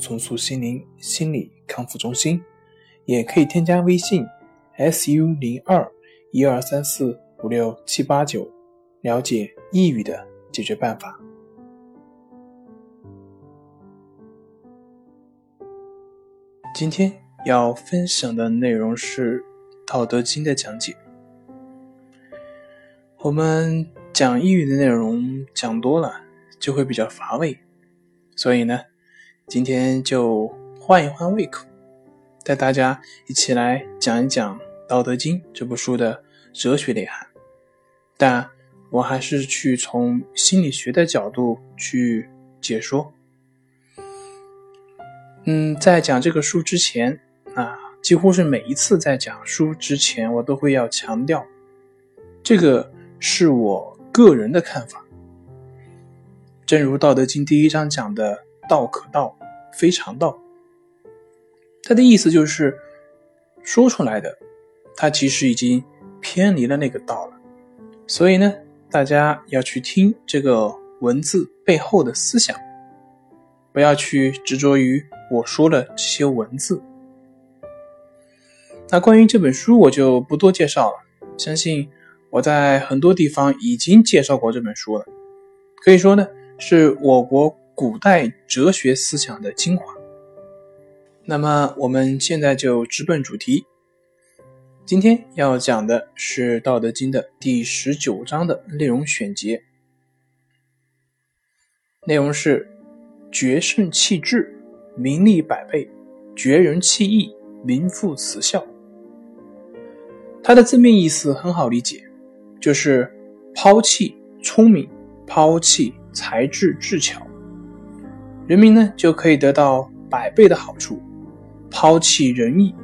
重塑心灵心理康复中心”，也可以添加微信 “su 零二一二三四五六七八九”，了解抑郁的解决办法。今天要分享的内容是《道德经》的讲解。我们讲抑郁的内容讲多了。就会比较乏味，所以呢，今天就换一换胃口，带大家一起来讲一讲《道德经》这部书的哲学内涵。但我还是去从心理学的角度去解说。嗯，在讲这个书之前啊，几乎是每一次在讲书之前，我都会要强调，这个是我个人的看法。正如《道德经》第一章讲的“道可道，非常道”，它的意思就是说出来的，它其实已经偏离了那个道了。所以呢，大家要去听这个文字背后的思想，不要去执着于我说的这些文字。那关于这本书，我就不多介绍了。相信我在很多地方已经介绍过这本书了。可以说呢。是我国古代哲学思想的精华。那么，我们现在就直奔主题。今天要讲的是《道德经》的第十九章的内容选节，内容是“决胜气质，名利百倍；绝人弃义，名副此效。”它的字面意思很好理解，就是抛弃聪明，抛弃。才智智巧，人民呢就可以得到百倍的好处。抛弃仁义，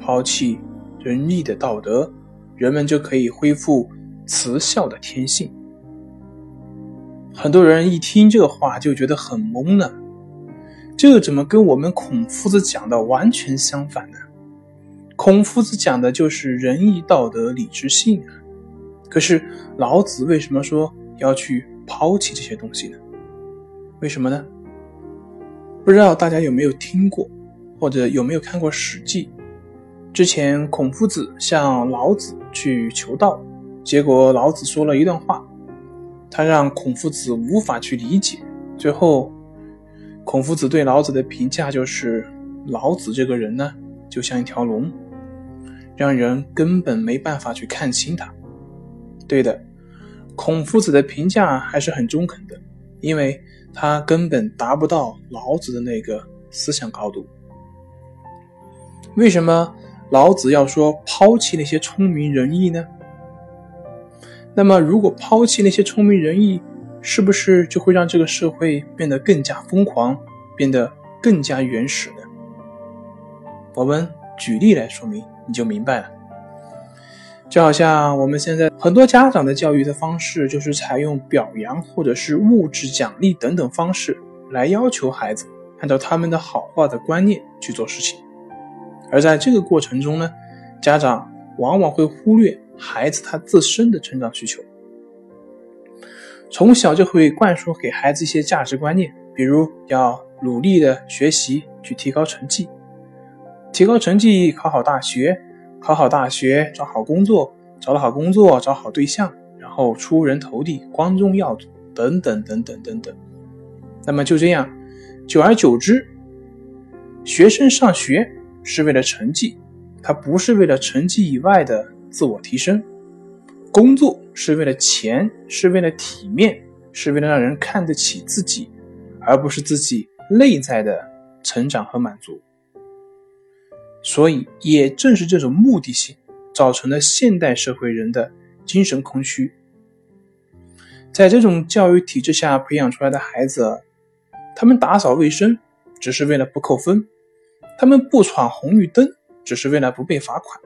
抛弃仁义的道德，人们就可以恢复慈孝的天性。很多人一听这话就觉得很懵呢，这怎么跟我们孔夫子讲的完全相反呢？孔夫子讲的就是仁义道德礼智信啊，可是老子为什么说要去？抛弃这些东西呢？为什么呢？不知道大家有没有听过，或者有没有看过《史记》？之前孔夫子向老子去求道，结果老子说了一段话，他让孔夫子无法去理解。最后，孔夫子对老子的评价就是：老子这个人呢，就像一条龙，让人根本没办法去看清他。对的。孔夫子的评价还是很中肯的，因为他根本达不到老子的那个思想高度。为什么老子要说抛弃那些聪明仁义呢？那么，如果抛弃那些聪明仁义，是不是就会让这个社会变得更加疯狂，变得更加原始呢？我们举例来说明，你就明白了。就好像我们现在很多家长的教育的方式，就是采用表扬或者是物质奖励等等方式来要求孩子按照他们的好坏的观念去做事情，而在这个过程中呢，家长往往会忽略孩子他自身的成长需求，从小就会灌输给孩子一些价值观念，比如要努力的学习去提高成绩，提高成绩考好大学。考好大学，找好工作，找到好工作，找好对象，然后出人头地，光宗耀祖，等等等等等等。那么就这样，久而久之，学生上学是为了成绩，他不是为了成绩以外的自我提升；工作是为了钱，是为了体面，是为了让人看得起自己，而不是自己内在的成长和满足。所以，也正是这种目的性，造成了现代社会人的精神空虚。在这种教育体制下培养出来的孩子，他们打扫卫生只是为了不扣分，他们不闯红绿灯，只是为了不被罚款。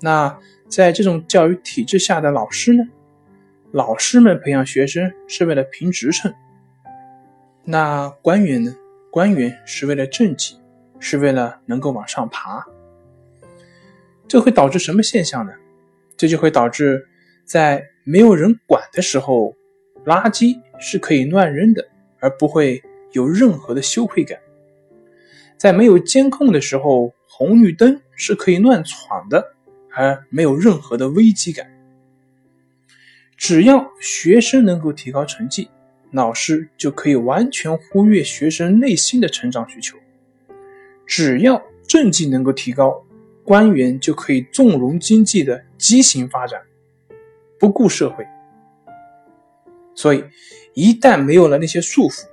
那在这种教育体制下的老师呢？老师们培养学生是为了评职称。那官员呢？官员是为了政绩，是为了能够往上爬。这会导致什么现象呢？这就会导致在没有人管的时候，垃圾是可以乱扔的，而不会有任何的羞愧感；在没有监控的时候，红绿灯是可以乱闯的，而没有任何的危机感。只要学生能够提高成绩，老师就可以完全忽略学生内心的成长需求；只要政绩能够提高，官员就可以纵容经济的畸形发展，不顾社会。所以，一旦没有了那些束缚，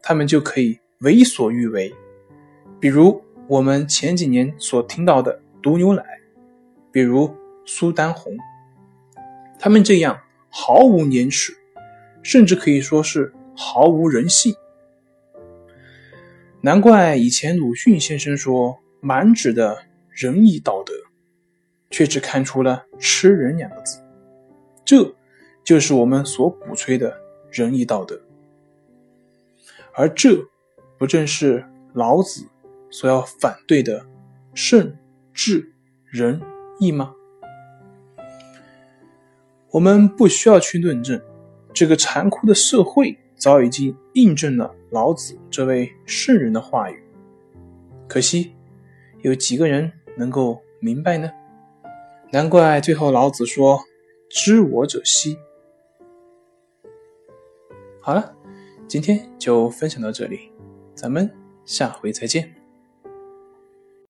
他们就可以为所欲为。比如我们前几年所听到的毒牛奶，比如苏丹红，他们这样。毫无廉耻，甚至可以说是毫无人性。难怪以前鲁迅先生说满纸的仁义道德，却只看出了吃人两个字。这就是我们所鼓吹的仁义道德，而这不正是老子所要反对的圣智仁义吗？我们不需要去论证，这个残酷的社会早已经印证了老子这位圣人的话语。可惜，有几个人能够明白呢？难怪最后老子说：“知我者希。”好了，今天就分享到这里，咱们下回再见。